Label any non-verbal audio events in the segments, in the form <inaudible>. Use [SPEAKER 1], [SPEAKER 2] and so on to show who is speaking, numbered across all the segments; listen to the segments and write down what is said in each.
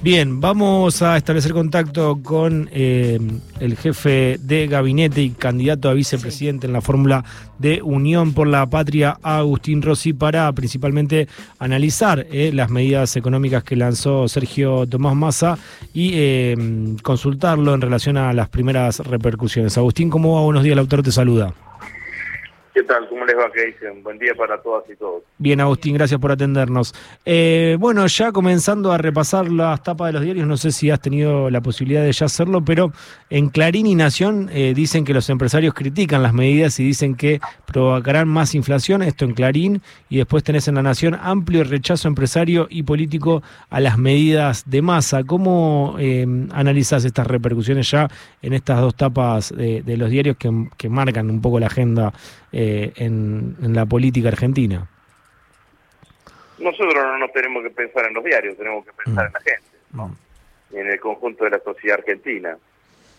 [SPEAKER 1] Bien, vamos a establecer contacto con eh, el jefe de gabinete y candidato a vicepresidente en la fórmula de Unión por la Patria, Agustín Rossi, para principalmente analizar eh, las medidas económicas que lanzó Sergio Tomás Massa y eh, consultarlo en relación a las primeras repercusiones. Agustín, ¿cómo va? Buenos días, el autor te saluda.
[SPEAKER 2] ¿Qué tal? ¿Cómo les va? ¿Qué dicen? Buen día para todas y todos.
[SPEAKER 1] Bien, Agustín, gracias por atendernos. Eh, bueno, ya comenzando a repasar las tapas de los diarios, no sé si has tenido la posibilidad de ya hacerlo, pero en Clarín y Nación eh, dicen que los empresarios critican las medidas y dicen que provocarán más inflación, esto en Clarín, y después tenés en La Nación amplio rechazo empresario y político a las medidas de masa. ¿Cómo eh, analizás estas repercusiones ya en estas dos tapas de, de los diarios que, que marcan un poco la agenda? eh, en, en, la política argentina?
[SPEAKER 2] Nosotros no nos tenemos que pensar en los diarios, tenemos que pensar mm. en la gente, ¿no? mm. en el conjunto de la sociedad argentina.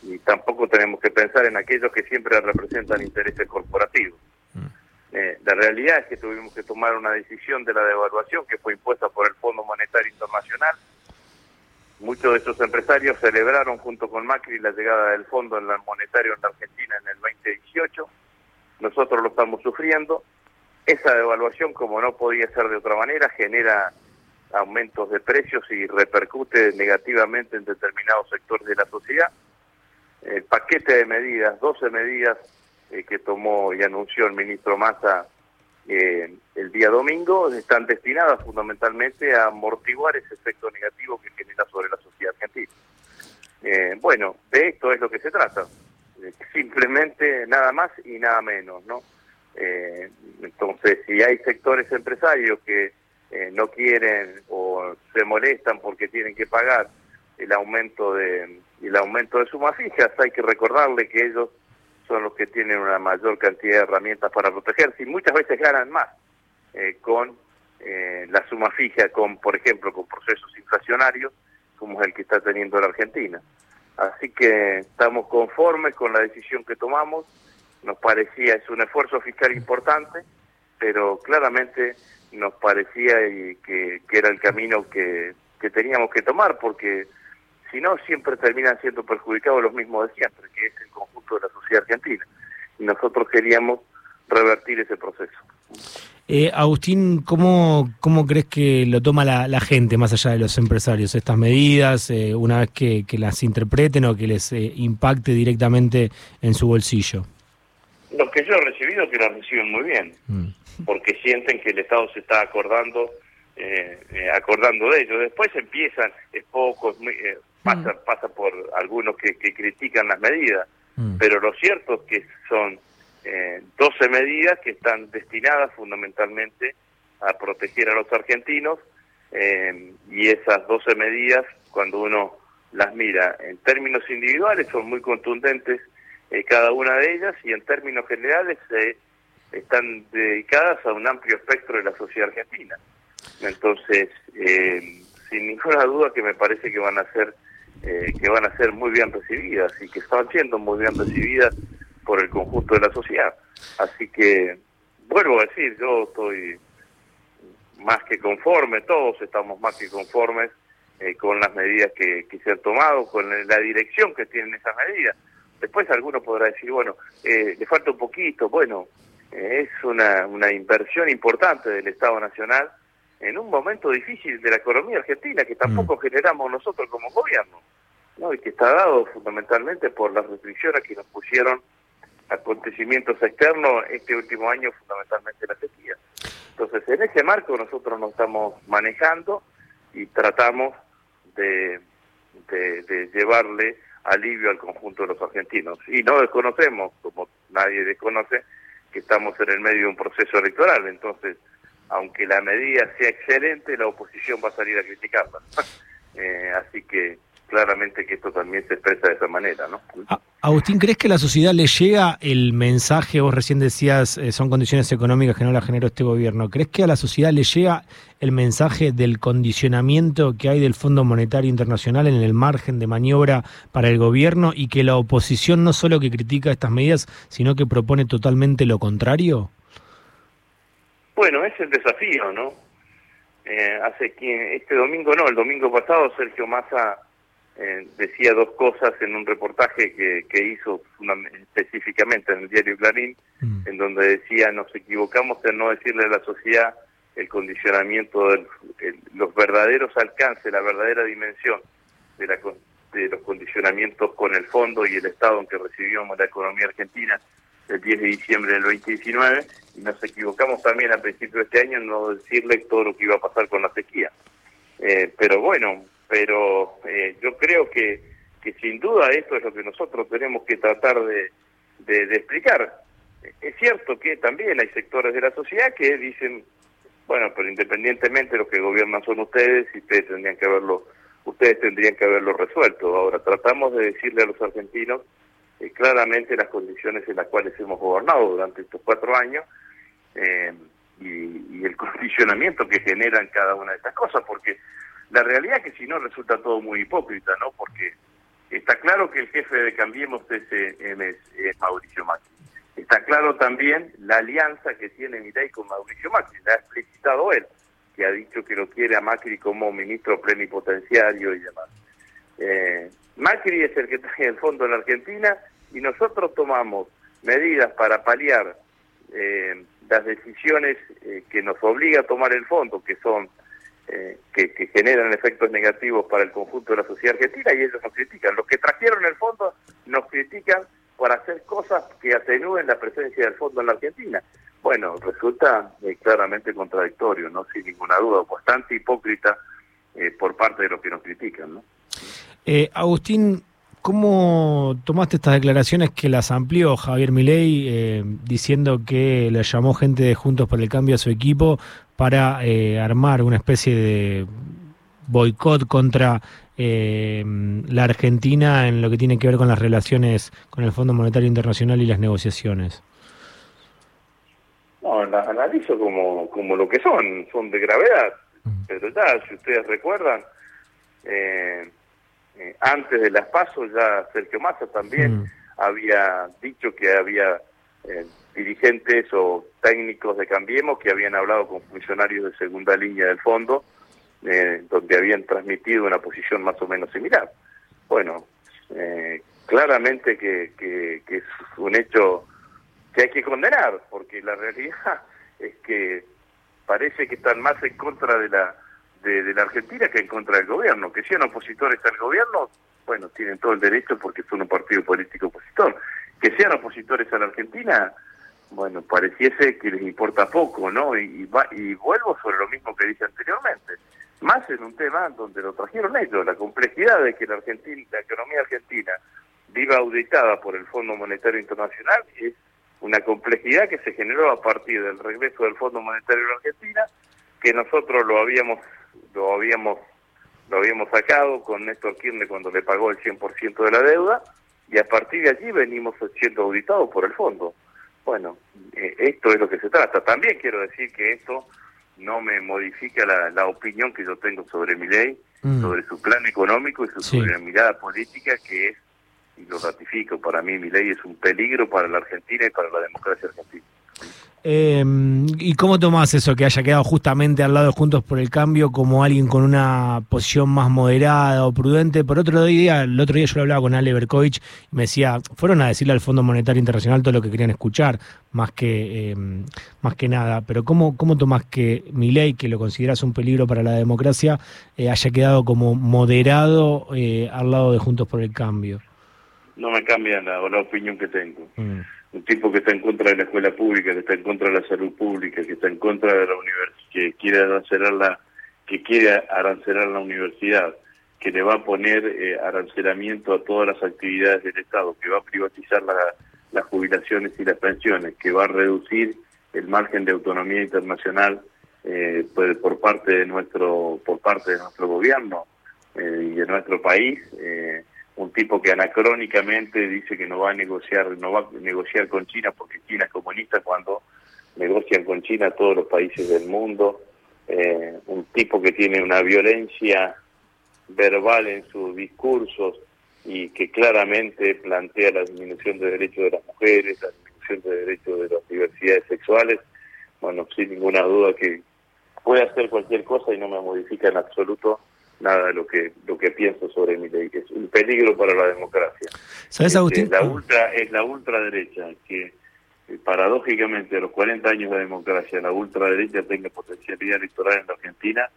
[SPEAKER 2] Y tampoco tenemos que pensar en aquellos que siempre representan intereses corporativos. Mm. Eh, la realidad es que tuvimos que tomar una decisión de la devaluación que fue impuesta por el Fondo Monetario Internacional. Muchos de esos empresarios celebraron junto con Macri la llegada del Fondo Monetario en la Argentina en el 2018 nosotros lo estamos sufriendo. Esa devaluación, como no podía ser de otra manera, genera aumentos de precios y repercute negativamente en determinados sectores de la sociedad. El paquete de medidas, 12 medidas eh, que tomó y anunció el ministro Massa eh, el día domingo, están destinadas fundamentalmente a amortiguar ese efecto negativo que genera sobre la sociedad argentina. Eh, bueno, de esto es lo que se trata <laughs> simplemente nada más y nada menos, ¿no? Eh, entonces, si hay sectores empresarios que eh, no quieren o se molestan porque tienen que pagar el aumento de el aumento de sumas fijas, hay que recordarle que ellos son los que tienen una mayor cantidad de herramientas para protegerse y muchas veces ganan más eh, con eh, la suma fija, con por ejemplo con procesos inflacionarios como es el que está teniendo la Argentina. Así que estamos conformes con la decisión que tomamos. Nos parecía, es un esfuerzo fiscal importante, pero claramente nos parecía que, que era el camino que, que teníamos que tomar, porque si no, siempre terminan siendo perjudicados los mismos de siempre, que es el conjunto de la sociedad argentina. Y nosotros queríamos revertir ese proceso.
[SPEAKER 1] Eh, Agustín, ¿cómo, ¿cómo crees que lo toma la, la, gente, más allá de los empresarios, estas medidas, eh, una vez que, que, las interpreten o que les eh, impacte directamente en su bolsillo?
[SPEAKER 2] Los que yo he recibido que las reciben muy bien, mm. porque sienten que el Estado se está acordando eh, acordando de ello. Después empiezan, es poco, es muy, pasa, mm. pasa por algunos que, que critican las medidas, mm. pero lo cierto es que son eh, 12 medidas que están destinadas fundamentalmente a proteger a los argentinos eh, y esas 12 medidas, cuando uno las mira en términos individuales, son muy contundentes eh, cada una de ellas y en términos generales eh, están dedicadas a un amplio espectro de la sociedad argentina. Entonces, eh, sin ninguna duda que me parece que van a ser que van a ser muy bien recibidas y que están siendo muy bien recibidas por el conjunto de la sociedad. Así que, vuelvo a decir, yo estoy más que conforme, todos estamos más que conformes eh, con las medidas que, que, se han tomado, con la dirección que tienen esas medidas. Después alguno podrá decir, bueno, eh, le falta un poquito, bueno, eh, es una, una inversión importante del Estado Nacional en un momento difícil de la economía argentina que tampoco mm. generamos nosotros como gobierno, ¿no? y que está dado fundamentalmente por las restricciones que nos pusieron acontecimientos externos este último año, fundamentalmente la sequía. Entonces, en ese marco nosotros nos estamos manejando y tratamos de, de, llevarle alivio al conjunto de los argentinos. Y no desconocemos, como nadie desconoce, que estamos en el medio de un proceso electoral. Entonces, aunque la medida sea excelente, la oposición va a salir a criticarla. <laughs> eh, así que claramente que esto también se expresa de esa manera, ¿no?
[SPEAKER 1] Agustín, ¿crees que a la sociedad le llega el mensaje, vos recién decías, eh, son condiciones económicas que no la generó este gobierno, ¿crees que a la sociedad le llega el mensaje del condicionamiento que hay del Fondo Monetario Internacional en el margen de maniobra para el gobierno y que la oposición no solo que critica estas medidas, sino que propone totalmente lo contrario?
[SPEAKER 2] Bueno, es el desafío, ¿no? eh, hace este domingo no, el domingo pasado Sergio Massa eh, decía dos cosas en un reportaje que, que hizo específicamente en el diario Clarín, mm. en donde decía nos equivocamos en no decirle a la sociedad el condicionamiento, de los verdaderos alcances, la verdadera dimensión de, la, de los condicionamientos con el fondo y el estado en que recibimos la economía argentina el 10 de diciembre del 2019 y nos equivocamos también a principios de este año en no decirle todo lo que iba a pasar con la sequía. Eh, pero bueno, pero eh, yo creo que, que sin duda esto es lo que nosotros tenemos que tratar de, de, explicar. Es cierto que también hay sectores de la sociedad que dicen, bueno, pero independientemente de lo que gobiernan son ustedes y ustedes tendrían que haberlo, ustedes tendrían que haberlo resuelto. Ahora tratamos de decirle a los argentinos eh, claramente las condiciones en las cuales hemos gobernado durante estos cuatro años eh, y, el <laughs> condicionamiento que generan cada una de estas cosas, porque la realidad es que si no resulta todo muy hipócrita, ¿no? Porque está claro que el jefe de Cambiemos es, es, Mauricio Macri. Está claro también la alianza que tiene Mirai con Mauricio Macri, la ha explicitado él, que ha dicho que lo quiere a Macri como ministro plenipotenciario y demás. Eh, Macri es el que trae el fondo en la Argentina y nosotros tomamos medidas para paliar eh, las decisiones eh, que nos obliga a tomar el fondo, que son eh, que, que, generan efectos negativos para el conjunto de la sociedad argentina y ellos nos critican. Los que trajeron el fondo nos critican por hacer cosas que atenúen la presencia del fondo en la Argentina. Bueno, resulta claramente contradictorio, no sin ninguna duda, bastante hipócrita por parte de los que nos critican. ¿no?
[SPEAKER 1] Agustín, ¿Cómo tomaste estas declaraciones que las amplió Javier Milei eh, diciendo que le llamó gente de Juntos por el Cambio a su equipo para eh, armar una especie de boicot contra eh, la Argentina en lo que tiene que ver con las relaciones con el Fondo Monetario Internacional y las negociaciones?
[SPEAKER 2] No, las analizo como, como lo que son, son de gravedad. Pero ya, si ustedes recuerdan, eh, eh, antes de las pasos ya Sergio Massa también mm. había dicho que había eh, dirigentes o técnicos de Cambiemos que habían hablado con funcionarios de segunda línea del fondo, eh, donde habían transmitido una posición más o menos similar. Bueno, claramente que, que, que es un hecho que hay que condenar, porque la realidad <laughs> es que parece que están más en contra de la de, la Argentina que en contra del gobierno. Que sean opositores al gobierno, bueno, tienen todo el derecho porque son un partido político opositor. Que sean opositores a la Argentina, bueno, pareciese que les importa poco, ¿no? Y, y, vuelvo sobre lo mismo que dije anteriormente. Más en un tema donde lo trajeron ellos, la complejidad de que la, Argentina, la economía argentina viva auditada por el Fondo Monetario Internacional es una complejidad que se generó a partir del regreso del Fondo Monetario de Argentina, que nosotros lo habíamos lo habíamos lo habíamos sacado con Néstor Kirchner cuando le pagó el 100% de la deuda y a partir de allí venimos siendo auditados por el fondo. Bueno, eh, esto es lo que se trata. También quiero decir que esto no me modifica la, opinión que yo tengo sobre mi ley, mm. sobre su plan económico y sobre la mirada política que es, y lo ratifico, para mí mi ley es un peligro para la Argentina y para la democracia argentina.
[SPEAKER 1] Eh, ¿Y cómo tomás eso que haya quedado justamente al lado de Juntos por el Cambio como alguien con una posición más moderada o prudente? Por otro día, el otro día yo lo hablaba con Ale Berkovich y me decía, fueron a decirle al Fondo Monetario Internacional todo lo que querían escuchar, más que, em, más que nada. Pero ¿cómo, cómo tomás que mi ley, que lo consideras un peligro para la democracia, eh, haya quedado como moderado eh, al lado de Juntos por el Cambio?
[SPEAKER 2] No me cambia la, la opinión que tengo. Mm un tipo que está en contra de la escuela pública, que está en contra de la salud pública, que está en contra de la universidad, que quiere arancelar la, que quiere arancelar la universidad, que le va a poner eh, arancelamiento a todas las actividades del Estado, que va a privatizar las jubilaciones y las pensiones, que va a reducir el margen de autonomía internacional eh, por, por, parte de nuestro por parte de nuestro gobierno eh, y de nuestro país. Eh, un tipo que anacrónicamente dice que no va a negociar, no va a negociar con China porque China es comunista cuando negocian con China todos los países del mundo, eh, un tipo que tiene una violencia verbal en sus discursos y que claramente plantea la disminución de derechos de las mujeres, la disminución de derechos de las diversidades sexuales, bueno, sin ninguna duda que puede hacer cualquier cosa y no me modifica en absoluto nada de lo que lo que pienso sobre mi ley, que es un peligro para la democracia.
[SPEAKER 1] ¿Sabes, este,
[SPEAKER 2] la ultra, es la ultraderecha que eh, paradójicamente a los 40 años de democracia la ultraderecha tenga potencialidad electoral en la Argentina,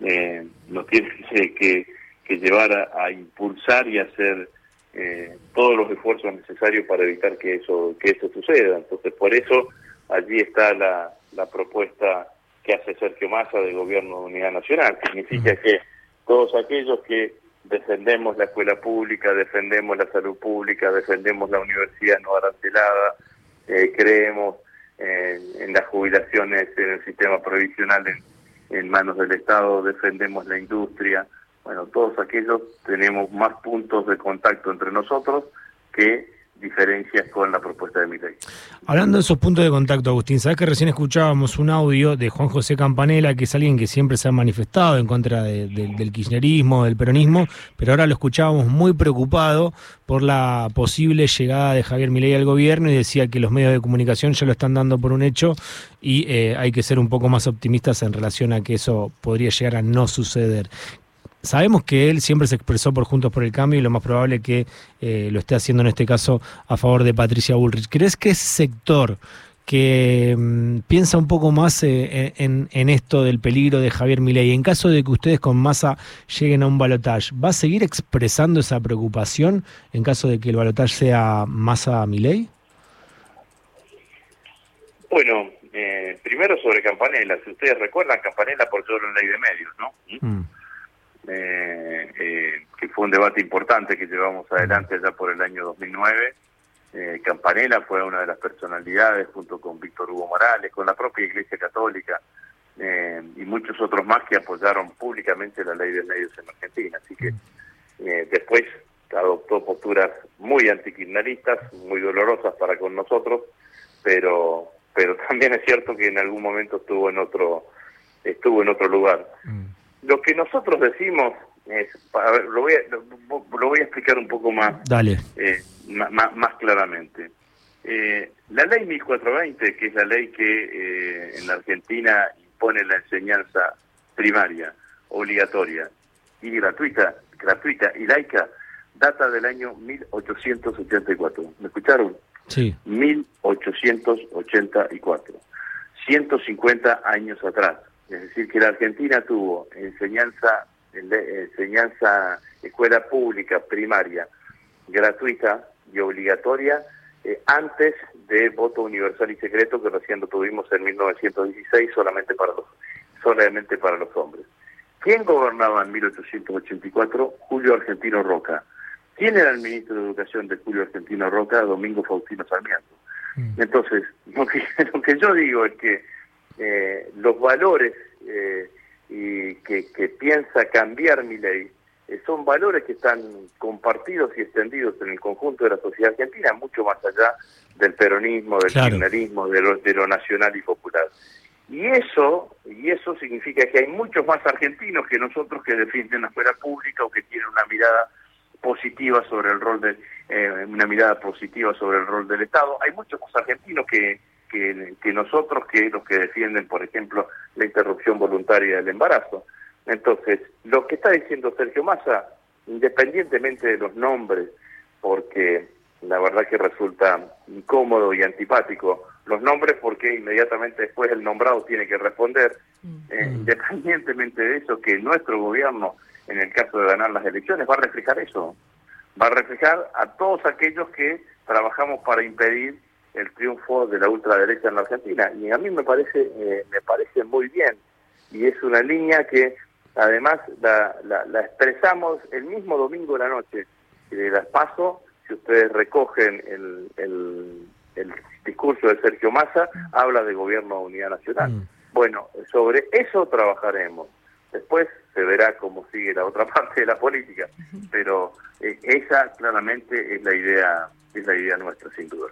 [SPEAKER 2] eh, nos tiene <laughs> que, que llevar a, impulsar y hacer eh, todos los esfuerzos necesarios para evitar que eso que eso suceda. Entonces, por eso allí está la, la propuesta que hace Sergio Massa del Gobierno de Unidad Nacional. Significa que todos aquellos que defendemos la escuela pública, defendemos la salud pública, defendemos la universidad no arancelada, eh, creemos en las jubilaciones en el sistema provisional en, manos del Estado, defendemos la industria, bueno, todos aquellos tenemos más puntos de contacto entre nosotros que diferencias con la propuesta de mi ley.
[SPEAKER 1] Hablando de esos puntos de contacto, Agustín, sabes que recién escuchábamos un audio de Juan José Campanella, que es alguien que siempre se ha manifestado en contra del kirchnerismo, del peronismo, pero ahora lo escuchábamos muy preocupado por la posible llegada de Javier Milei al gobierno y decía que los medios de comunicación ya lo están dando por un hecho y eh, hay que ser un poco más optimistas en relación a que eso podría llegar a no suceder. Sabemos que él siempre se expresó por Juntos por el Cambio y lo más probable que eh, lo esté haciendo en este caso a favor de Patricia Bullrich. ¿Crees que ese sector que mm, piensa un poco más eh, en, esto del peligro de Javier Milei, en caso de que ustedes con masa lleguen a un balotaje, ¿va a seguir expresando esa preocupación en caso de que el balotaje sea masa Milei?
[SPEAKER 2] Bueno, eh, primero sobre Campanella, si ustedes recuerdan, Campanella por solo en ley de medios, ¿no? Mm fue un debate importante que llevamos adelante ya por el año 2009. Eh, Campanella fue una de las personalidades, junto con Víctor Hugo Morales, con la propia Iglesia Católica eh, y muchos otros más que apoyaron públicamente la ley de medios en Argentina. Así que eh, después adoptó posturas muy antikirchneristas, muy dolorosas para con nosotros, pero pero <laughs> también es cierto que en algún momento estuvo en otro estuvo en otro lugar. Mm. Lo que nosotros decimos es, lo, voy a, lo, voy a explicar un poco más,
[SPEAKER 1] Dale.
[SPEAKER 2] Eh, más, claramente. Eh, la ley 1420, que es la ley que eh, en la Argentina impone la enseñanza primaria, obligatoria y gratuita, gratuita y laica, data del año 1884. ¿Me escucharon?
[SPEAKER 1] Sí.
[SPEAKER 2] 1884. 150 años atrás. Es decir, que la Argentina tuvo enseñanza, enseñanza escuela pública primaria gratuita y obligatoria eh, antes de voto universal y secreto que recién lo tuvimos en 1916 solamente para los solamente para los hombres. ¿Quién gobernaba en 1884? Julio Argentino Roca. ¿Quién era el ministro de Educación de Julio Argentino Roca? Domingo Faustino Sarmiento. Mm. Entonces, <laughs> lo que yo digo es que eh, los valores eh, y que, que, piensa cambiar mi ley eh, son valores que están compartidos y extendidos en el conjunto de la sociedad argentina, mucho más allá del peronismo, del kirchnerismo, de lo, de lo nacional y popular. Y eso, y eso significa que hay muchos más argentinos que nosotros que defienden la escuela pública o que tienen una mirada positiva sobre el rol de eh, una mirada positiva sobre el rol del Estado. Hay muchos más argentinos que que, nosotros que los que defienden, por ejemplo, la interrupción voluntaria del embarazo. Entonces, lo que está diciendo Sergio Massa, independientemente de los nombres, porque la verdad que resulta incómodo y antipático los nombres porque inmediatamente después el nombrado tiene que responder, mm. eh, independientemente de eso, que nuestro gobierno, en el caso de ganar las elecciones, va a reflejar eso, va a reflejar a todos aquellos que trabajamos para impedir el triunfo de la ultraderecha en la Argentina. Y a mí me parece eh, me parece muy bien. Y es una línea que además la, la, expresamos el mismo domingo de la noche. De las paso si ustedes recogen el, el, el, discurso de Sergio Massa habla de gobierno de unidad nacional. Mm. bueno sobre eso trabajaremos. Después se verá cómo sigue la otra <laughs> parte de la política. Pero eh, esa claramente es la idea es la idea nuestra, sin duda.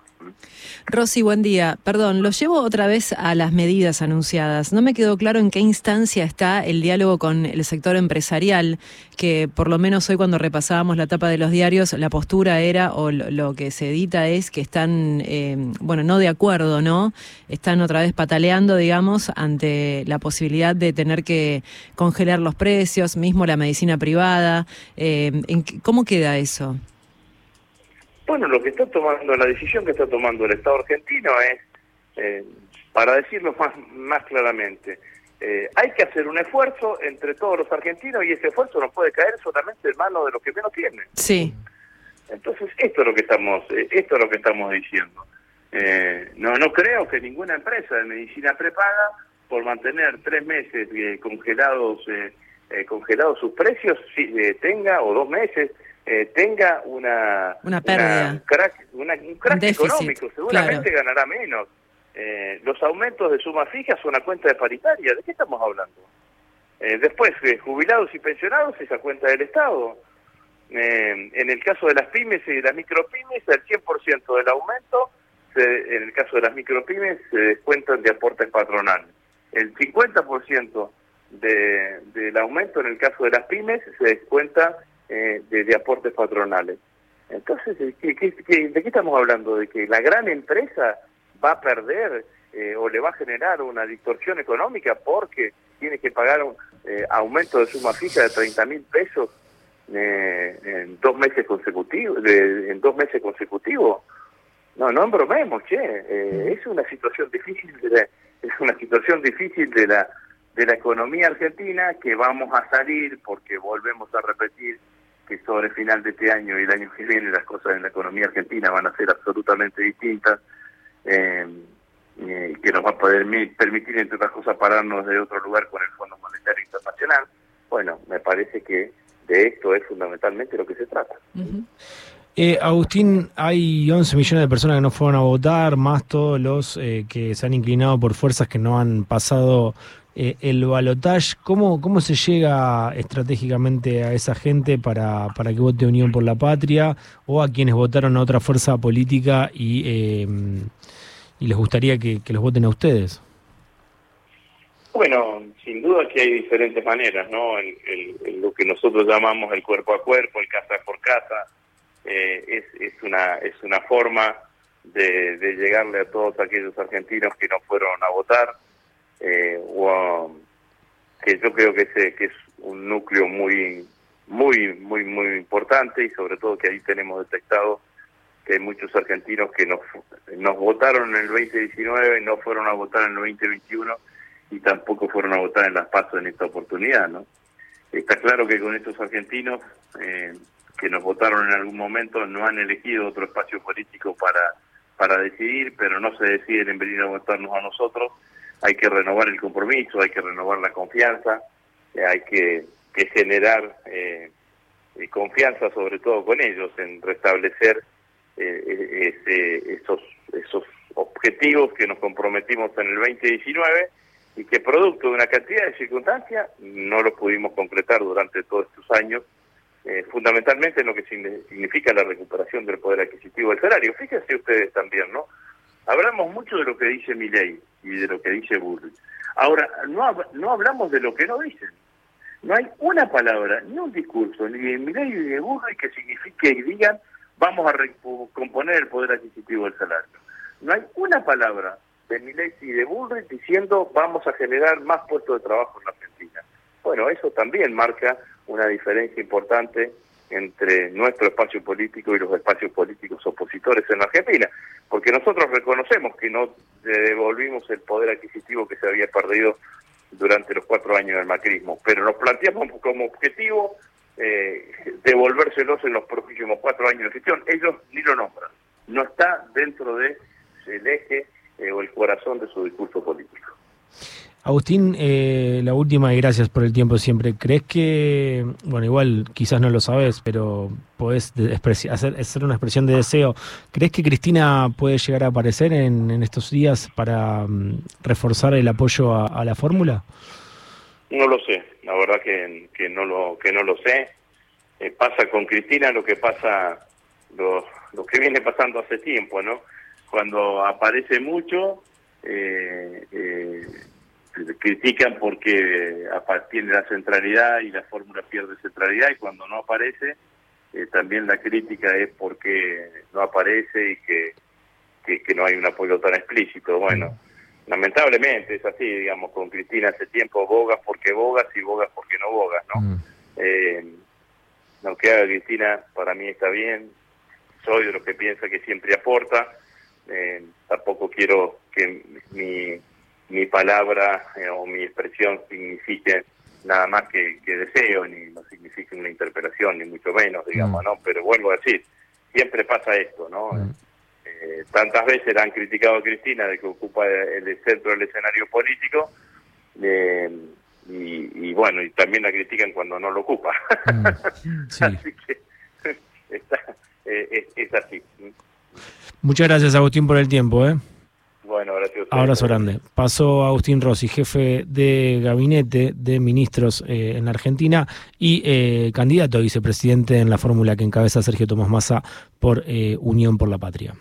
[SPEAKER 3] Rosy, buen día. Perdón, lo llevo otra vez a las medidas anunciadas. No me quedó claro en qué instancia está el diálogo con el sector empresarial, que por lo menos hoy cuando repasábamos la tapa de los diarios, la postura era, o lo, que se edita es que están, eh, bueno, no de acuerdo, ¿no? Están otra vez pataleando, digamos, ante la posibilidad de tener que congelar los precios, mismo la medicina privada. Eh, ¿Cómo queda eso?
[SPEAKER 2] Bueno, lo que está tomando, la decisión que está tomando el Estado argentino es, eh, para decirlo más, más claramente, eh, hay que hacer un esfuerzo entre todos los argentinos y ese esfuerzo no puede caer solamente en manos de los que menos tienen.
[SPEAKER 3] Sí.
[SPEAKER 2] Entonces, esto es lo que estamos, eh, esto es lo que estamos diciendo. no, no creo que ninguna empresa de medicina prepaga por mantener tres meses congelados, congelados sus precios, tenga o dos meses eh, tenga una,
[SPEAKER 3] una pérdida,
[SPEAKER 2] un crack, económico, seguramente ganará menos. Eh, los aumentos de suma fija son una cuenta de paritaria, ¿de qué estamos hablando? Eh, después, jubilados y pensionados, esa cuenta del Estado. en el caso de las pymes y de las micropymes, el 100% del aumento, en el caso de las micropymes, se descuentan de aportes patronales. El 50% de, del aumento en el caso de las pymes se descuenta eh, de, aportes patronales. Entonces, ¿de qué estamos hablando? ¿De que la gran empresa va a perder eh, o le va a generar una distorsión económica porque tiene que pagar un eh, aumento de suma fija de 30 mil pesos en dos meses consecutivos? en dos meses consecutivos. No, no embromemos, che. es una situación difícil de <laughs> es una situación difícil de la de la economía argentina que vamos a salir porque volvemos a repetir que sobre el final de este año y el año que viene las cosas en la economía argentina van a ser absolutamente distintas eh, y que nos va a poder permitir, entre otras cosas, pararnos de otro lugar con el Fondo Monetario Internacional. Bueno, me parece que de esto es fundamentalmente lo que se trata.
[SPEAKER 1] Eh, Agustín, hay 11 millones de personas que no fueron a votar, más todos los eh, que se han inclinado por fuerzas que no han pasado eh, el balotage, ¿cómo, ¿cómo se llega estratégicamente a esa gente para, para que vote Unión por la Patria o a quienes votaron a otra fuerza política y, eh, y les gustaría que, los voten a ustedes?
[SPEAKER 2] Bueno, sin duda que hay diferentes maneras, ¿no? El, lo que nosotros llamamos el cuerpo a cuerpo, el casa por casa, eh, es, es, una, es una forma de, de llegarle a todos aquellos argentinos que no fueron a votar eh, que yo creo que, ese, que es un núcleo muy, muy, muy, muy importante y sobre todo que ahí tenemos detectado que hay muchos argentinos que nos, nos votaron en el 2019 y no fueron a votar en el 2021 y tampoco fueron a votar en las pasos en esta oportunidad, ¿no? Está claro que con estos argentinos eh, que nos votaron en algún momento no han elegido otro espacio político para, para decidir, pero no se deciden en venir a votarnos a nosotros hay que renovar el compromiso, hay que renovar la confianza, eh, hay que, generar eh, confianza sobre todo con ellos en restablecer eh, esos, esos objetivos que nos comprometimos en el 2019 y que producto de una cantidad de circunstancias no los pudimos concretar durante todos estos años, fundamentalmente en lo que significa la recuperación del poder adquisitivo del salario. Fíjense ustedes también, ¿no? Hablamos mucho de lo que dice ley y de lo que dice Bullrich. Ahora, no, no hablamos de lo que no dicen. No hay una palabra, ni un discurso, ni de Milei ni de Bullrich que signifique y digan vamos a recomponer el poder adquisitivo del salario. No hay una palabra de Milei y de Bullrich diciendo vamos a generar más puestos de trabajo en la Argentina. Bueno, eso también marca una diferencia importante entre nuestro espacio político y los espacios políticos opositores en Argentina, porque nosotros reconocemos que no devolvimos el poder adquisitivo que se había perdido durante los cuatro años del macrismo, pero nos planteamos como objetivo eh, devolvérselos en los próximos cuatro años de gestión. Ellos ni lo nombran, no está dentro del eje eh, o el corazón de su discurso político.
[SPEAKER 1] Agustín, eh, la última y gracias por el tiempo siempre. ¿Crees que, bueno, igual quizás no lo sabes, pero podés hacer, hacer, una expresión de deseo? ¿Crees que Cristina puede llegar a aparecer en, estos días para mm, reforzar el apoyo a, la fórmula?
[SPEAKER 2] No lo sé, la verdad que, no lo que no lo sé. Eh, pasa con Cristina lo que pasa lo, lo que viene pasando hace tiempo, ¿no? Cuando aparece mucho, eh, eh, critican porque tiene la centralidad y la fórmula pierde centralidad y cuando no aparece, eh, también la crítica es porque no aparece y que, que, no hay un apoyo tan explícito. Bueno, lamentablemente es así, digamos, con Cristina hace tiempo bogas porque bogas y bogas porque no bogas, ¿no? Mm. Eh, lo que haga Cristina para mí está bien, soy de los que piensa que siempre aporta, eh, tampoco quiero que mi, mi palabra eh, o mi expresión signifique nada más que, deseo, ni no signifique una interpelación, ni mucho menos, digamos, mm. ¿no? Pero vuelvo a decir, siempre pasa esto, ¿no? Mm. Eh, tantas veces han criticado a Cristina de que ocupa el, centro del escenario político, y, bueno, y también la critican cuando no lo ocupa. Mm. <laughs> así que <laughs> es así.
[SPEAKER 1] Muchas gracias, Agustín, por el tiempo. ¿eh?
[SPEAKER 2] Bueno, gracias.
[SPEAKER 1] Abrazo grande. Pasó Agustín Rossi, jefe de gabinete de ministros eh, en la Argentina y eh, candidato a vicepresidente en la fórmula que encabeza Sergio Tomás Massa por eh, Unión por la Patria.